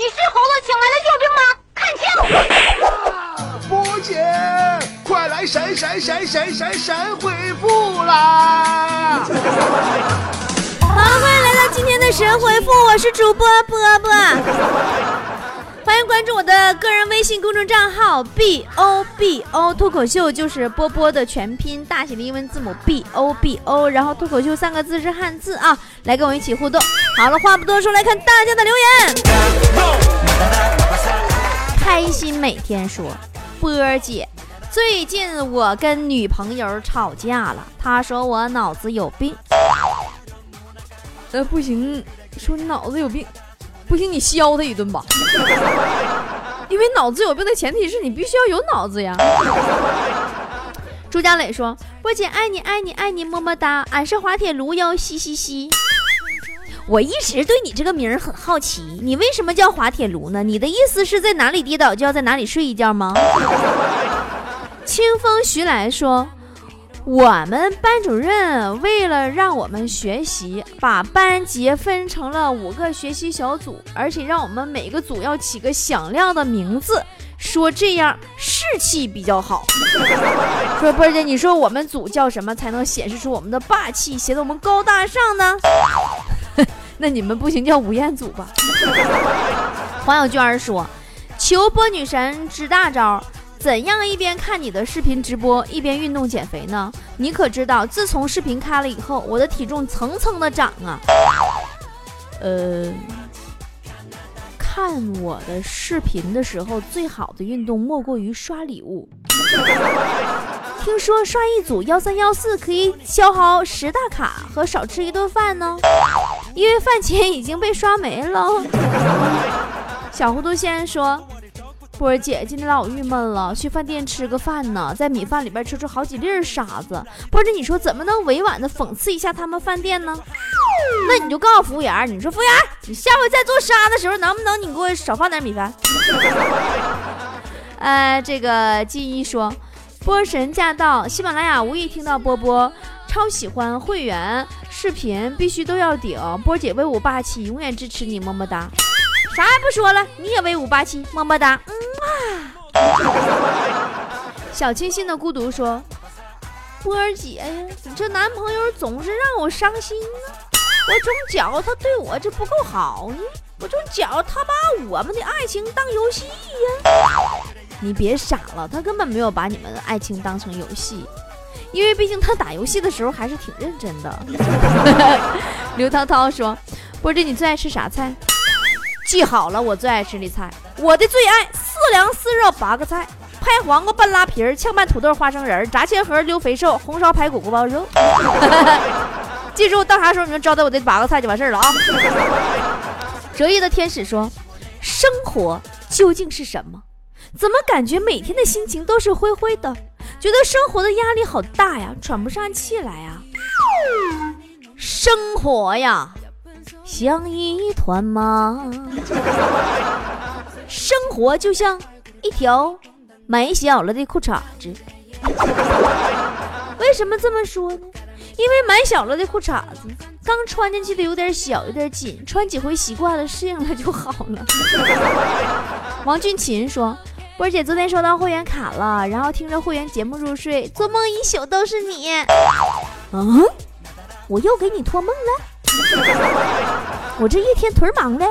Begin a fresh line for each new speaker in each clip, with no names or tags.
你是猴子请来的救兵吗？看
清！波姐，快来神神神神神神回复啦！
好，欢迎来到今天的神回复，我是主播波波。欢迎关注我的个人微信公众账号 b o b o 脱口秀，就是波波的全拼大写的英文字母 b o b o，然后脱口秀三个字是汉字啊，来跟我一起互动。好了，话不多说，来看大家的留言。开心每天说，波儿姐，最近我跟女朋友吵架了，她说我脑子有病。呃，不行，说你脑子有病。不行，你削他一顿吧，因为脑子有病的前提是你必须要有脑子呀。朱佳磊说：“波姐爱你爱你爱你么么哒，俺是滑铁卢哟，嘻嘻嘻。”我一直对你这个名儿很好奇，你为什么叫滑铁卢呢？你的意思是在哪里跌倒就要在哪里睡一觉吗？清风徐来说。我们班主任为了让我们学习，把班级分成了五个学习小组，而且让我们每个组要起个响亮的名字，说这样士气比较好。说波姐，你说我们组叫什么才能显示出我们的霸气，显得我们高大上呢？那你们不行，叫吴彦祖吧。黄小娟说：“求波女神支大招。”怎样一边看你的视频直播一边运动减肥呢？你可知道，自从视频开了以后，我的体重蹭蹭的涨啊！呃，看我的视频的时候，最好的运动莫过于刷礼物。听说刷一组幺三幺四可以消耗十大卡和少吃一顿饭呢，因为饭钱已经被刷没了。小糊涂仙说。波儿姐今天老郁闷了，去饭店吃个饭呢，在米饭里边吃出好几粒沙子。波儿姐，你说怎么能委婉的讽刺一下他们饭店呢？那你就告诉服务员，你说服务员，你下回再做沙的时候，能不能你给我少放点米饭？呃，这个金一说，波神驾到，喜马拉雅无意听到波波，超喜欢会员视频，必须都要顶。波姐威武霸气，永远支持你，么么哒。啥也不说了，你也威武霸气，么么哒。小清新的孤独说：“波儿姐呀，你这男朋友总是让我伤心呢。我总觉他对我这不够好呢，我总觉他把我们的爱情当游戏呀。你别傻了，他根本没有把你们的爱情当成游戏，因为毕竟他打游戏的时候还是挺认真的。” 刘涛涛说：“波姐，你最爱吃啥菜？”记好了，我最爱吃的菜，我的最爱四凉四热八个菜：拍黄瓜拌拉皮儿，炝拌土豆花生仁儿，炸千盒溜肥瘦，红烧排骨锅包肉。记住，到啥时候你们招待我这八个菜就完事儿了啊！折翼的天使说：“生活究竟是什么？怎么感觉每天的心情都是灰灰的？觉得生活的压力好大呀，喘不上气来呀！生活呀！”像一团麻，生活就像一条买小了的裤衩子。为什么这么说呢？因为买小了的裤衩子，刚穿进去的有点小，有点紧，穿几回习惯了，适应了就好了。王俊琴说：“波姐昨天收到会员卡了，然后听着会员节目入睡，做梦一宿都是你。嗯，我又给你托梦了。”我这一天腿忙的，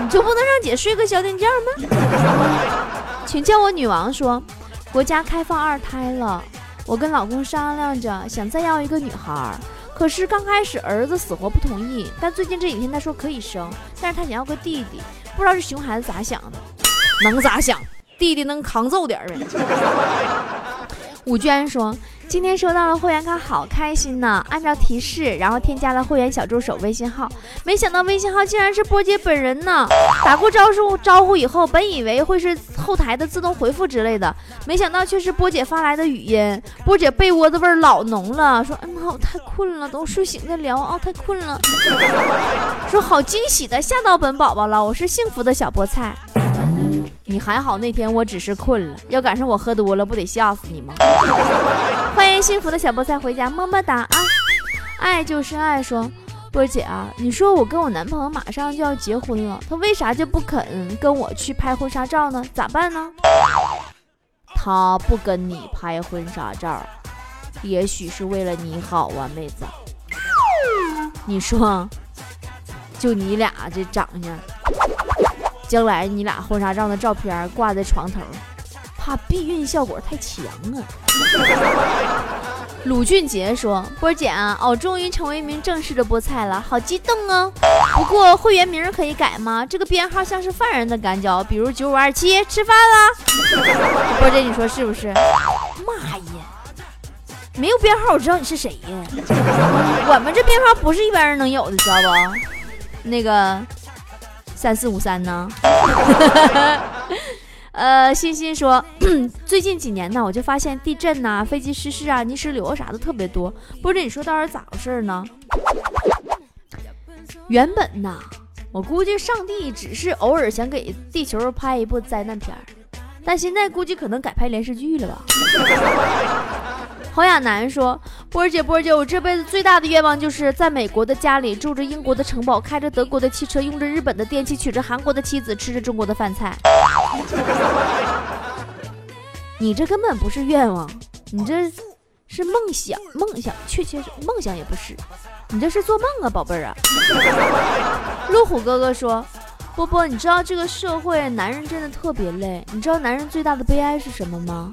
你就不能让姐睡个小点觉吗？请叫我女王说，国家开放二胎了，我跟老公商量着想再要一个女孩，可是刚开始儿子死活不同意，但最近这几天他说可以生，但是他想要个弟弟，不知道这熊孩子咋想的？能咋想？弟弟能扛揍点呗。武娟说。今天收到了会员卡，好开心呢！按照提示，然后添加了会员小助手微信号，没想到微信号竟然是波姐本人呢！打过招呼招呼以后，本以为会是后台的自动回复之类的，没想到却是波姐发来的语音。波姐被窝子味儿老浓了，说：“嗯，我太困了，等我睡醒再聊啊，太困了。”说好惊喜的吓到本宝宝了，我是幸福的小菠菜。你还好，那天我只是困了，要赶上我喝多了，不得吓死你吗？欢迎幸福的小菠菜回家，么么哒啊！爱就是爱，说波姐啊，你说我跟我男朋友马上就要结婚了，他为啥就不肯跟我去拍婚纱照呢？咋办呢？他不跟你拍婚纱照，也许是为了你好啊，妹子。你说，就你俩这长相，将来你俩婚纱照的照片挂在床头，怕避孕效果太强啊。鲁俊杰说：“波姐啊，我终于成为一名正式的菠菜了，好激动哦！不过会员名可以改吗？这个编号像是犯人的感觉，比如九五二七，吃饭啦。波姐，你说是不是？妈呀，没有编号，我知道你是谁呀？我们这编号不是一般人能有的，知道不？那个三四五三呢？” 呃，欣欣说，最近几年呢，我就发现地震呐、飞机失事啊、泥石流啥的特别多。不知你说到底咋回事呢？原本呐，我估计上帝只是偶尔想给地球拍一部灾难片儿，但现在估计可能改拍连续剧了吧。侯亚楠说：“波儿姐，波儿姐，我这辈子最大的愿望就是在美国的家里住着英国的城堡，开着德国的汽车，用着日本的电器，娶着韩国的妻子，吃着中国的饭菜。你这根本不是愿望，你这是梦想，梦想，确切是梦想也不是，你这是做梦啊，宝贝儿啊。”路虎哥哥说：“波波，你知道这个社会男人真的特别累，你知道男人最大的悲哀是什么吗？”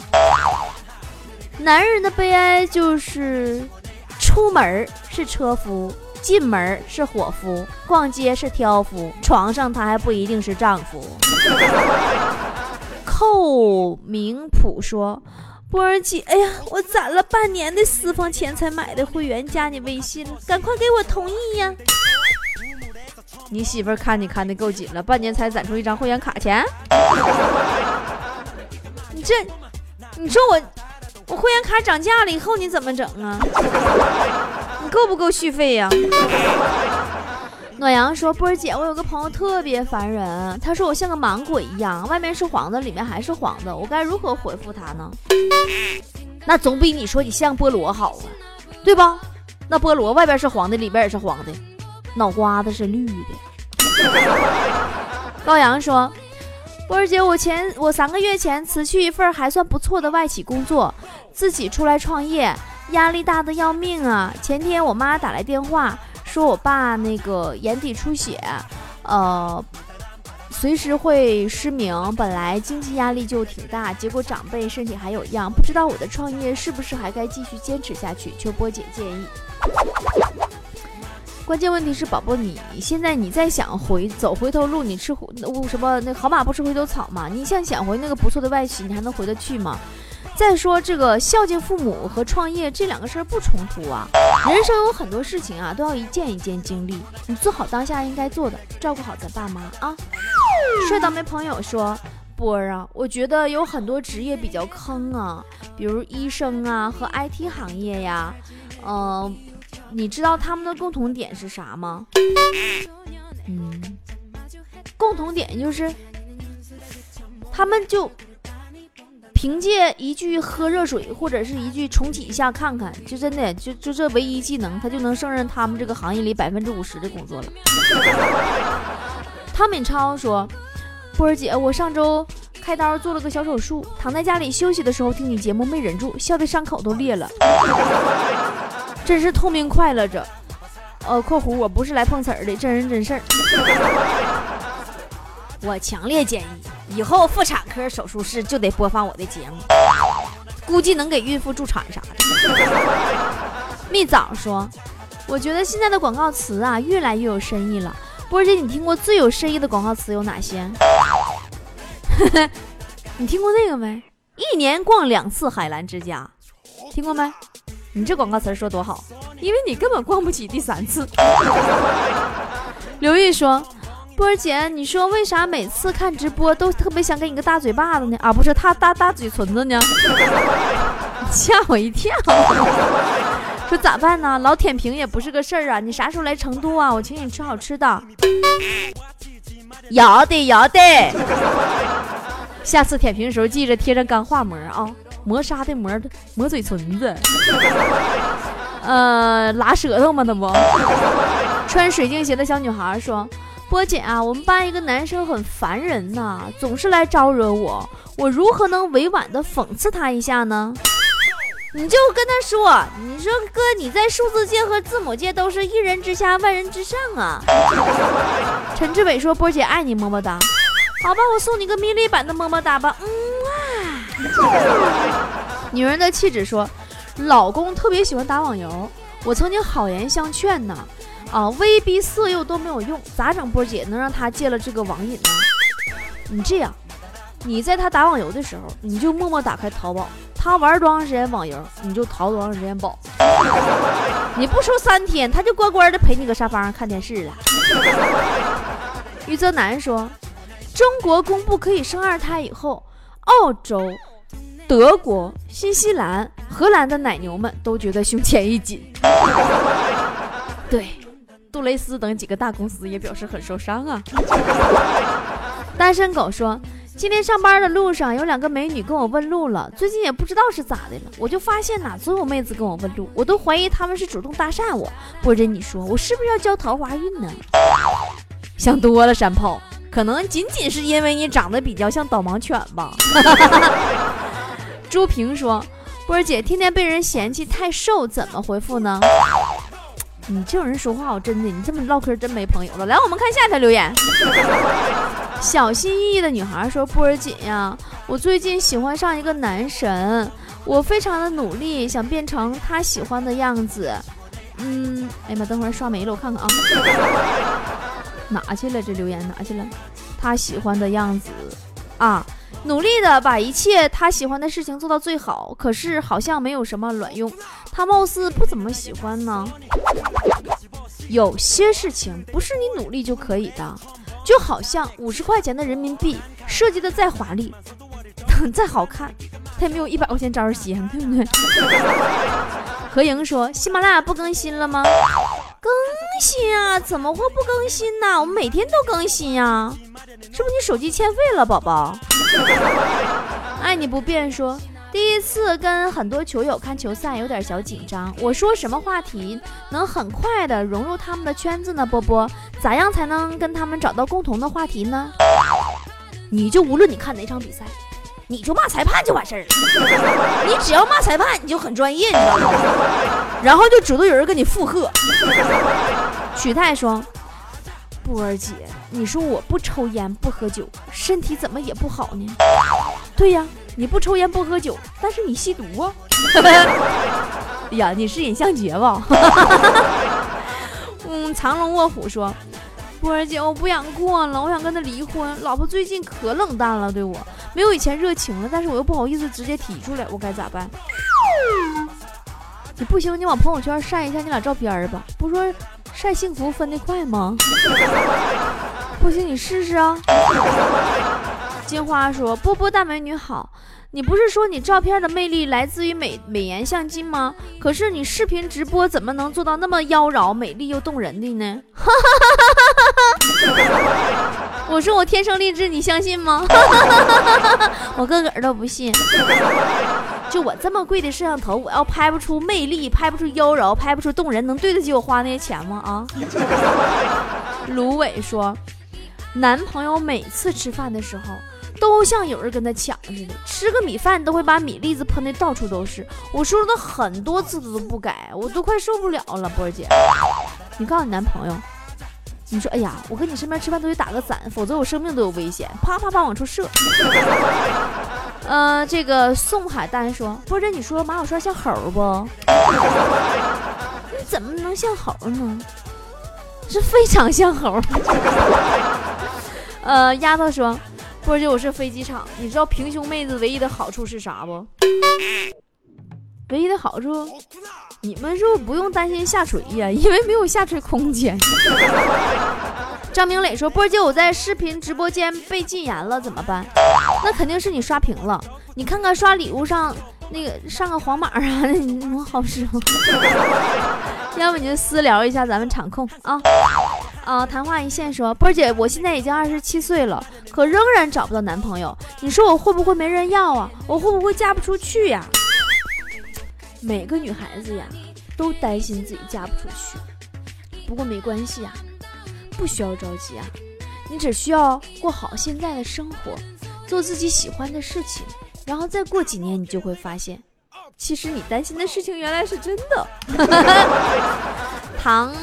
男人的悲哀就是，出门是车夫，进门是伙夫，逛街是挑夫，床上他还不一定是丈夫。寇明普说：“波儿姐，哎呀，我攒了半年的私房钱才买的会员，加你微信，赶快给我同意呀！”你媳妇看你看的够紧了，半年才攒出一张会员卡钱。你这，你说我。我会员卡涨价了以后你怎么整啊？你够不够续费呀？暖阳说：“波儿姐，我有个朋友特别烦人，他说我像个芒果一样，外面是黄的，里面还是黄的，我该如何回复他呢？那总比你说你像菠萝好啊，对吧？那菠萝外边是黄的，里边也是黄的，脑瓜子是绿的。”高阳说。波儿姐，我前我三个月前辞去一份还算不错的外企工作，自己出来创业，压力大的要命啊！前天我妈打来电话，说我爸那个眼底出血，呃，随时会失明。本来经济压力就挺大，结果长辈身体还有恙，不知道我的创业是不是还该继续坚持下去？求波姐建议。关键问题是，宝宝，你现在你再想回走回头路，你吃回什么？那好马不吃回头草嘛？你想想回那个不错的外企，你还能回得去吗？再说这个孝敬父母和创业这两个事儿不冲突啊。人生有很多事情啊，都要一件一件经历。你做好当下应该做的，照顾好咱爸妈啊。帅倒霉朋友说，波儿啊，我觉得有很多职业比较坑啊，比如医生啊和 IT 行业呀，嗯。你知道他们的共同点是啥吗？嗯，共同点就是，他们就凭借一句喝热水或者是一句重启一下看看，就真的就就这唯一技能，他就能胜任他们这个行业里百分之五十的工作了。汤敏超说：“波儿姐，我上周开刀做了个小手术，躺在家里休息的时候听你节目，没忍住笑的伤口都裂了。”真是痛并快乐着，呃，括弧我不是来碰瓷儿的，真人真事儿。我强烈建议以后妇产科手术室就得播放我的节目，估计能给孕妇助产啥的。蜜枣说，我觉得现在的广告词啊越来越有深意了。波姐，你听过最有深意的广告词有哪些？你听过那个没？一年逛两次海澜之家，听过没？你这广告词说多好，因为你根本逛不起第三次。刘玉说：“波儿姐，你说为啥每次看直播都特别想给你个大嘴巴子呢？啊，不是，他大大嘴唇子呢？吓我一跳。说咋办呢？老舔屏也不是个事儿啊！你啥时候来成都啊？我请你吃好吃的。要得要得。下次舔屏的时候记着贴上钢化膜啊。”磨砂的磨的磨嘴唇子，呃，拉舌头吗？那不，穿水晶鞋的小女孩说：“波姐啊，我们班一个男生很烦人呐，总是来招惹我，我如何能委婉的讽刺他一下呢？”你就跟他说：“你说哥，你在数字界和字母界都是一人之下，万人之上啊。”陈志伟说：“波姐爱你，么么哒。”好吧，我送你个迷你版的么么哒吧。嗯。女人的气质说：“老公特别喜欢打网游，我曾经好言相劝呢，啊，威逼色诱都没有用，咋整？波姐能让他戒了这个网瘾呢？你这样，你在他打网游的时候，你就默默打开淘宝。”他玩多长时间网游，你就淘多长时间宝。你不出三天，他就乖乖的陪你搁沙发上看电视了。余泽南说，中国公布可以生二胎以后，澳洲、德国、新西兰、荷兰的奶牛们都觉得胸前一紧。对，杜蕾斯等几个大公司也表示很受伤啊。单身狗说。今天上班的路上，有两个美女跟我问路了。最近也不知道是咋的了，我就发现哪，总有妹子跟我问路，我都怀疑他们是主动搭讪我。或者，你说我是不是要交桃花运呢？想多了，山炮，可能仅仅是因为你长得比较像导盲犬吧。朱平说：“波儿姐天天被人嫌弃太瘦，怎么回复呢？”你这种人说话，我真的，你这么唠嗑真没朋友了。来，我们看下一条留言。小心翼翼的女孩说：“波儿姐呀，我最近喜欢上一个男神，我非常的努力，想变成他喜欢的样子。嗯，哎呀妈，等会儿刷没了，我看看啊，哪去了？这留言哪去了？他喜欢的样子啊，努力的把一切他喜欢的事情做到最好，可是好像没有什么卵用。他貌似不怎么喜欢呢。有些事情不是你努力就可以的。”就好像五十块钱的人民币设计的再华丽，再好看，它也没有一百块钱招人稀罕，对不对？何莹说：“喜马拉雅不更新了吗？更更新啊，怎么会不更新呢？我们每天都更新呀，是不是你手机欠费了，宝宝？”爱 你不变说。第一次跟很多球友看球赛，有点小紧张。我说什么话题能很快的融入他们的圈子呢？波波，咋样才能跟他们找到共同的话题呢？你就无论你看哪场比赛，你就骂裁判就完事儿了。你只要骂裁判，你就很专业，你知道吗？然后就主动有人跟你附和。许泰说：“波儿姐，你说我不抽烟不喝酒，身体怎么也不好呢？”对呀。你不抽烟不喝酒，但是你吸毒啊！哎呀，你是尹相杰吧？嗯，藏龙卧虎说：“波儿姐，我不想过了，我想跟他离婚。老婆最近可冷淡了，对我没有以前热情了，但是我又不好意思直接提出来，我该咋办？你不行，你往朋友圈晒一下你俩照片吧。不说晒幸福分得快吗？不行，你试试啊。”金花说：“波波大美女好，你不是说你照片的魅力来自于美美颜相机吗？可是你视频直播怎么能做到那么妖娆、美丽又动人的呢？” 我说我天生丽质，你相信吗？我个个都不信。就我这么贵的摄像头，我要拍不出魅力，拍不出妖娆，拍不出动人，能对得起我花那些钱吗？啊？芦苇说：“男朋友每次吃饭的时候。”都像有人跟他抢似的，吃个米饭都会把米粒子喷的到处都是。我说了很多次，他都不改，我都快受不了了。波儿姐，你告诉你男朋友，你说，哎呀，我跟你身边吃饭都得打个伞，否则我生命都有危险，啪啪啪往出射。呃，这个宋海丹说，波姐，你说马小帅像猴不？你 怎么能像猴呢？是非常像猴。呃，丫头说。波姐，我是飞机场，你知道平胸妹子唯一的好处是啥不？唯一的好处，你们是不是不用担心下垂呀？因为没有下垂空间。张明磊说：“波姐，我在视频直播间被禁言了，怎么办？那肯定是你刷屏了。你看看刷礼物上那个上个黄码啊，能好使吗？要不你就私聊一下咱们场控啊。”啊，昙花一现说，波儿姐，我现在已经二十七岁了，可仍然找不到男朋友，你说我会不会没人要啊？我会不会嫁不出去呀？每个女孩子呀，都担心自己嫁不出去。不过没关系啊，不需要着急啊，你只需要过好现在的生活，做自己喜欢的事情，然后再过几年，你就会发现，其实你担心的事情原来是真的。唐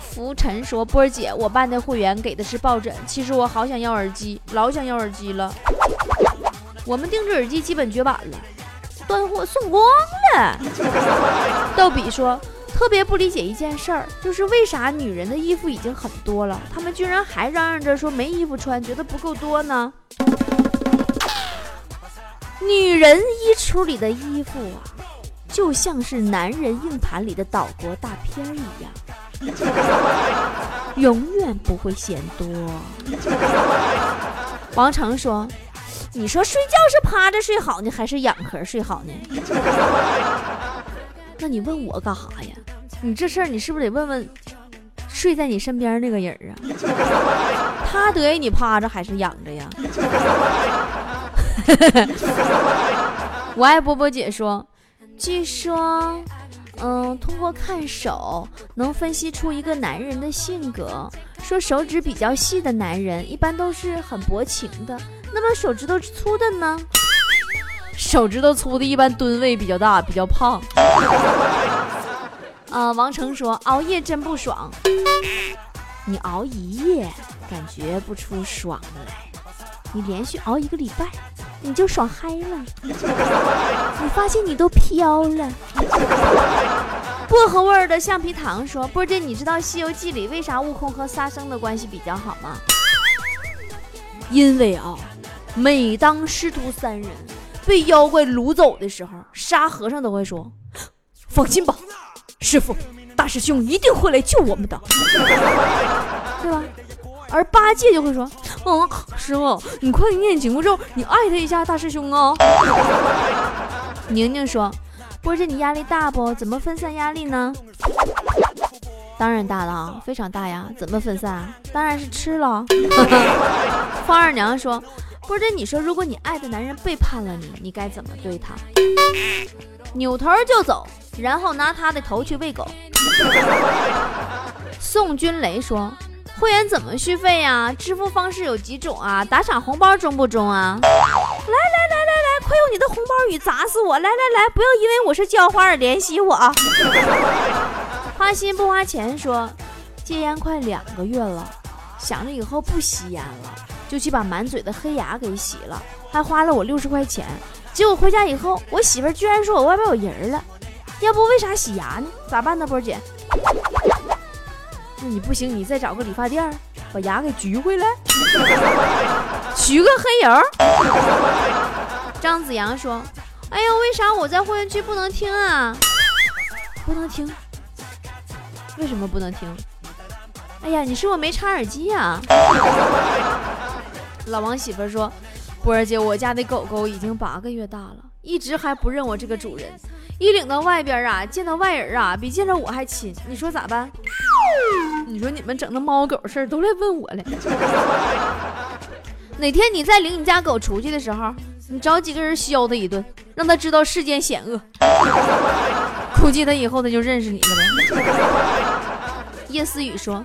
福臣说：“波儿姐，我办的会员给的是抱枕，其实我好想要耳机，老想要耳机了。我们定制耳机基本绝版了，断货送光了。”逗比说。特别不理解一件事儿，就是为啥女人的衣服已经很多了，她们居然还嚷嚷着说没衣服穿，觉得不够多呢？女人衣橱里的衣服啊，就像是男人硬盘里的岛国大片一样，永远不会嫌多。王成说：“你说睡觉是趴着睡好呢，还是仰壳睡好呢？” 那你问我干啥呀？你这事儿你是不是得问问睡在你身边那个人啊？他得意你趴着还是仰着呀？我爱波波姐说，据说，嗯，通过看手能分析出一个男人的性格。说手指比较细的男人一般都是很薄情的，那么手指头粗的呢？手指头粗的一般吨位比较大，比较胖。啊，王成说熬夜真不爽，你熬一夜感觉不出爽来，你连续熬一个礼拜你就爽嗨了，你发现你都飘了。薄荷味儿的橡皮糖说，波姐，你知道《西游记》里为啥悟空和沙僧的关系比较好吗？因为啊，每当师徒三人。被妖怪掳走的时候，沙和尚都会说：“放心吧，师傅，大师兄一定会来救我们的，对吧？”而八戒就会说：“嗯，师傅，你快念紧箍咒，你艾特一下大师兄啊。”宁宁说：“波姐，你压力大不？怎么分散压力呢？”当然大了，非常大呀！怎么分散？当然是吃了。方二娘说。或者你说，如果你爱的男人背叛了你，你该怎么对他？扭头就走，然后拿他的头去喂狗。宋军雷说：“会员怎么续费呀？支付方式有几种啊？打赏红包中不中啊？”来来来来来，快用你的红包雨砸死我！来来来，不要因为我是叫花而联系我啊！花心不花钱说：“戒烟快两个月了，想着以后不吸烟了。”就去把满嘴的黑牙给洗了，还花了我六十块钱。结果回家以后，我媳妇居然说我外边有人了。要不为啥洗牙呢？咋办呢，波姐？那你不行，你再找个理发店，把牙给焗回来，焗个黑油。张子阳说：“哎呀，为啥我在会员区不能听啊？不能听？为什么不能听？哎呀，你是我没插耳机呀？”老王媳妇说：“波儿姐，我家的狗狗已经八个月大了，一直还不认我这个主人。一领到外边啊，见到外人啊，比见着我还亲。你说咋办？你说你们整那猫狗事儿都来问我了。哪天你再领你家狗出去的时候，你找几个人削它一顿，让它知道世间险恶。估计它以后它就认识你了呗。”叶思雨说。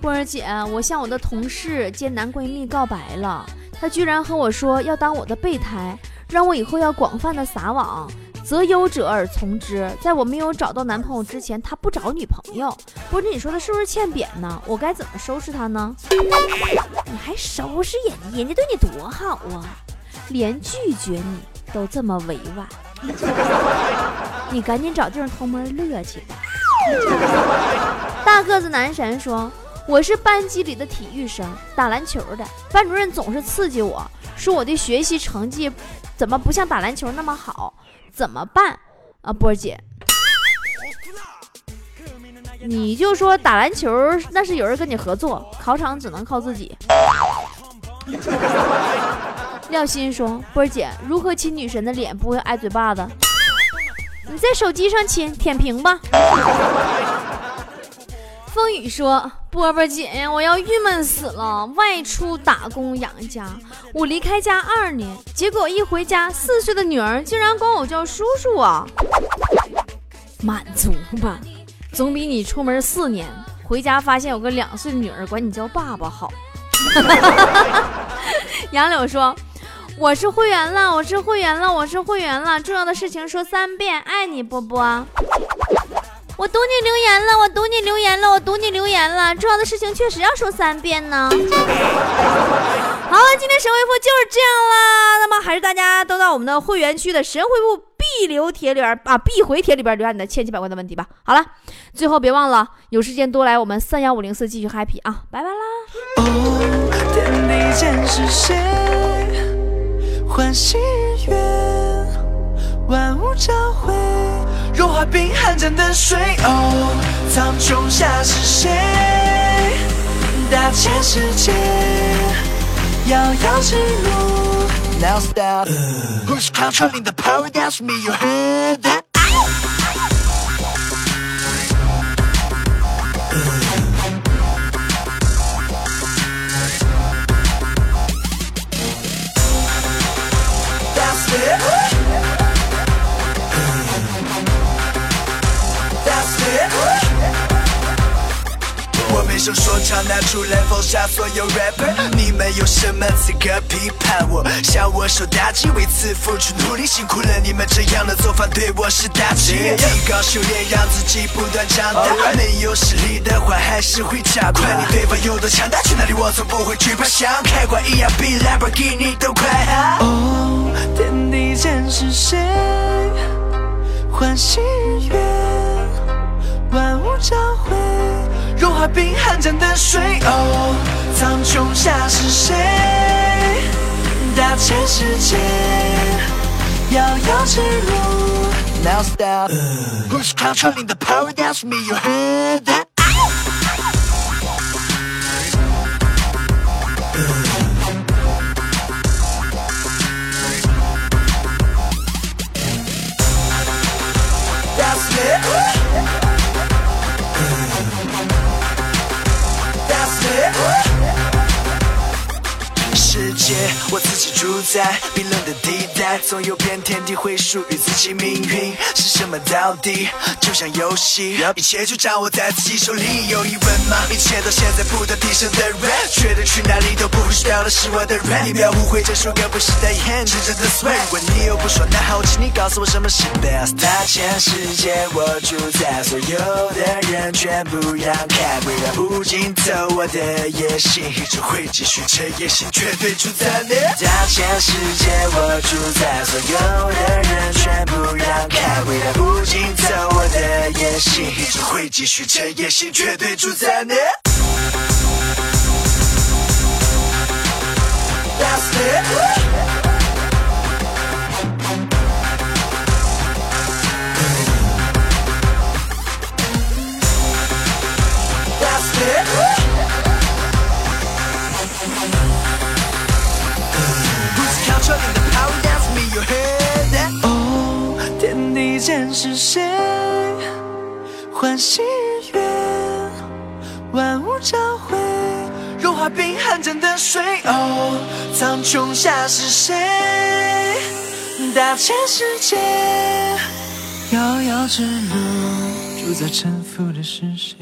波儿姐，我向我的同事兼男闺蜜告白了，他居然和我说要当我的备胎，让我以后要广泛的撒网，择优者而从之。在我没有找到男朋友之前，他不找女朋友。波儿姐，你说他是不是欠扁呢？我该怎么收拾他呢？你还收拾人家？人家对你多好啊，连拒绝你都这么委婉。你赶紧找地方偷摸乐去吧。大个子男神说。我是班级里的体育生，打篮球的。班主任总是刺激我，说我的学习成绩怎么不像打篮球那么好？怎么办啊，波儿姐？你就说打篮球那是有人跟你合作，考场只能靠自己。廖鑫说：“波儿姐，如何亲女神的脸不会挨嘴巴子？你在手机上亲，舔屏吧。”风雨说：“波波姐呀，我要郁闷死了。外出打工养家，我离开家二年，结果一回家，四岁的女儿竟然管我叫叔叔啊！满足吧，总比你出门四年回家发现有个两岁的女儿管你叫爸爸好。杨柳说：“我是会员了，我是会员了，我是会员了。重要的事情说三遍，爱你波波。”我读你留言了，我读你留言了，我读你留言了。重要的事情确实要说三遍呢。好了，今天神回复就是这样啦。那么还是大家都到我们的会员区的神回复必留帖里边啊，必回帖里边留下你的千奇百怪的问题吧。好了，最后别忘了有时间多来我们三幺五零四继续 happy 啊，拜拜啦。融化冰寒战的水，哦，苍穹下是谁？大千世界，遥遥之路。Now stop. Who's controlling the power? That's me. You heard that?
手说唱拿出来封杀所有 rapper，你们有什么资格批判我？向我受打击，为此付出努力，辛苦了你们这样的做法对我是打击。提高修炼，让自己不断长大。没有实力的话，还是会加快。你对方有多强大，去哪里我从不会惧怕，像开挂一样比兰博基尼都快。哦，天地间是谁唤醒化冰寒江的水，哦，苍穹下是谁？大千世界，遥遥之路。Now stop. Who's controlling the power? That's me. You heard that? Yes. 主宰，冰冷的地带，总有片天地会属于自己命运，是什么到底？就像游戏，一切就掌握在自己手里。有疑问吗？一切到现在不断提升的 rap，觉得去哪里都不会需要的是我的 rap。你不要误会，这首歌不是在演，真正的 swear。如果你又不说，那好，请你告诉我什么是 best。大千世界，我主宰，所有的人全部让开，为了无尽走我的野心，一直会继续，这野心绝对。主宰大全世界，我主宰，所有的人全部让开，未来不尽走我的野心，一直会继续，这野心绝对主宰你。That's it. 寒战的水。哦，苍穹下是谁？大千世界，遥遥之路，主宰沉浮的是谁？